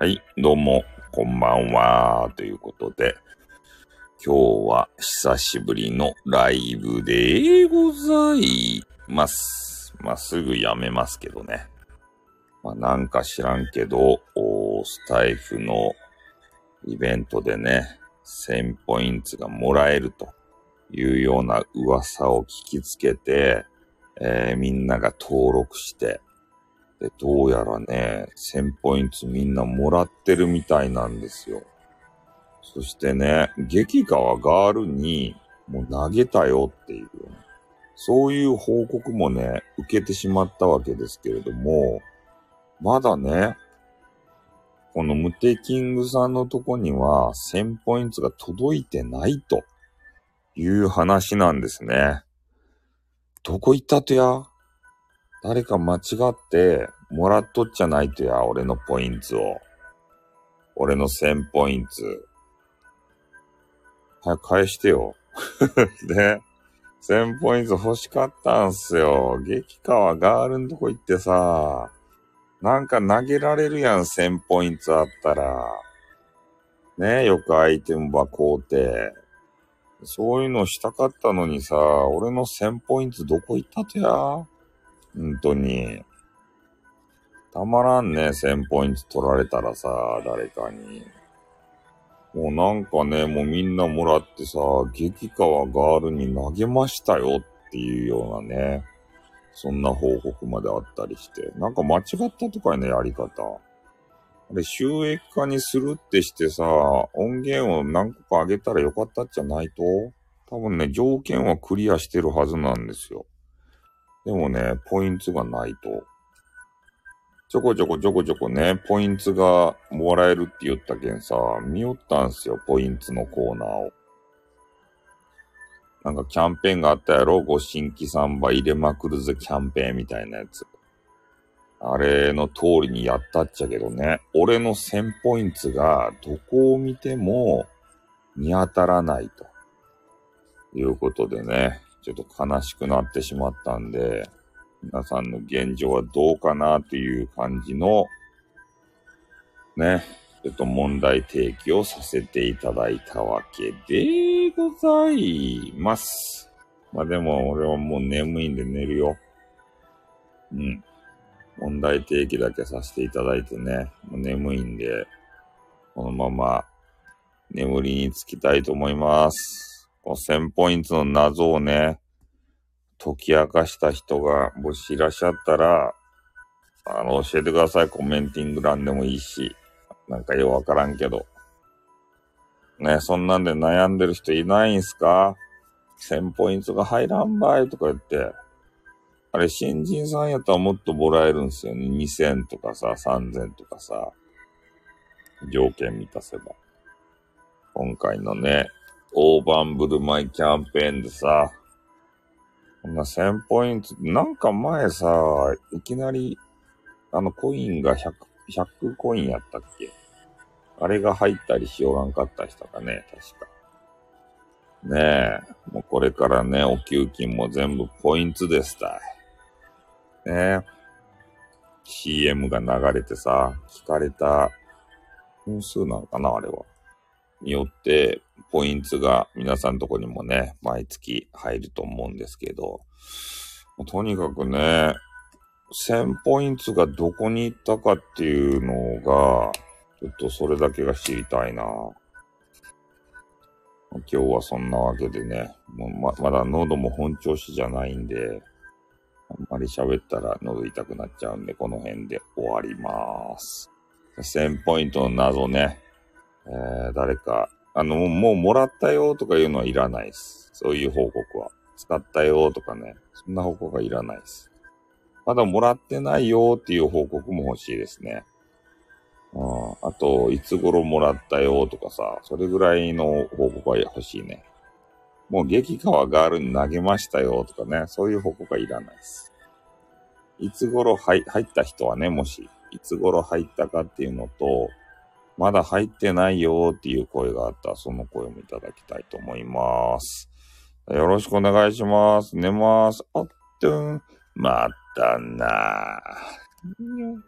はい、どうも、こんばんは。ということで、今日は久しぶりのライブでございます。まあ、すぐやめますけどね。まあ、なんか知らんけど、スタイフのイベントでね、1000ポイントがもらえるというような噂を聞きつけて、えーみんなが登録して、で、どうやらね、1000ポイントみんなもらってるみたいなんですよ。そしてね、激川ガールにもう投げたよっていう、そういう報告もね、受けてしまったわけですけれども、まだね、このムテキングさんのとこには1000ポイントが届いてないという話なんですね。どこ行ったとや？誰か間違ってもらっとっちゃないとや、俺のポイントを。俺の1000ポイント。早く返してよ。で、1000ポイント欲しかったんすよ。激川ガールんとこ行ってさ、なんか投げられるやん、1000ポイントあったら。ねよくアイテム箱うて。そういうのしたかったのにさ、俺の1000ポイントどこ行ったとや？本当に。たまらんね、1000ポイント取られたらさ、誰かに。もうなんかね、もうみんなもらってさ、激川ガールに投げましたよっていうようなね、そんな報告まであったりして。なんか間違ったとかね、やり方。あれ、収益化にするってしてさ、音源を何個か上げたらよかったんじゃないと多分ね、条件はクリアしてるはずなんですよ。でもね、ポイントがないと。ちょこちょこちょこちょこね、ポイントがもらえるって言ったけんさ、見よったんすよ、ポイントのコーナーを。なんかキャンペーンがあったやろ？ご新規サンバ入れまくるぜキャンペーンみたいなやつ。あれの通りにやったっちゃけどね、俺の1000ポイントがどこを見ても見当たらないと。いうことでね、ちょっと悲しくなってしまったんで、皆さんの現状はどうかなっていう感じの、ね、ちょっと問題提起をさせていただいたわけでございます。まあでも俺はもう眠いんで寝るよ。うん。問題提起だけさせていただいてね、もう眠いんで、このまま眠りにつきたいと思います。この1000ポイントの謎をね、解き明かした人がもしいらっしゃったら、あの、教えてください。コメンティング欄でもいいし。なんかようわからんけど。ね、そんなんで悩んでる人いないんすか ?1000 ポイントが入らんばいとか言って。あれ、新人さんやったらもっともらえるんすよね。2000とかさ、3000とかさ。条件満たせば。今回のね、大盤振る舞いキャンペーンでさ、こんな1000ポイント、なんか前さ、いきなり、あのコインが100、100コインやったっけ？あれが入ったりしおらんかった人かね、確か。ねえ、もうこれからね、お給金も全部ポイントですたい。ねえ、CM が流れてさ、聞かれた本数なのかな、あれは。によって、ポイントが皆さんとこにもね、毎月入ると思うんですけど、とにかくね、1000ポイントがどこに行ったかっていうのが、ちょっとそれだけが知りたいな。今日はそんなわけでね、もうままだ喉も本調子じゃないんで、あんまり喋ったら喉痛くなっちゃうんで、この辺で終わります。1000ポイントの謎ね、えー、誰か、あの、もうもらったよとかいうのはいらないです。そういう報告は。使ったよとかね、そんな報告はいらないです。まだもらってないよっていう報告も欲しいですね。うん、あと、いつ頃もらったよとかさ、それぐらいの報告は欲しいね。もう激川ガールに投げましたよとかね、そういう報告はいらないです。いつ頃入入った人はね、もし、いつ頃入ったかっていうのと、まだ入ってないよっていう声があったら、その声もいただきたいと思います。よろしくお願いします。寝ます。あっとん、またな。ー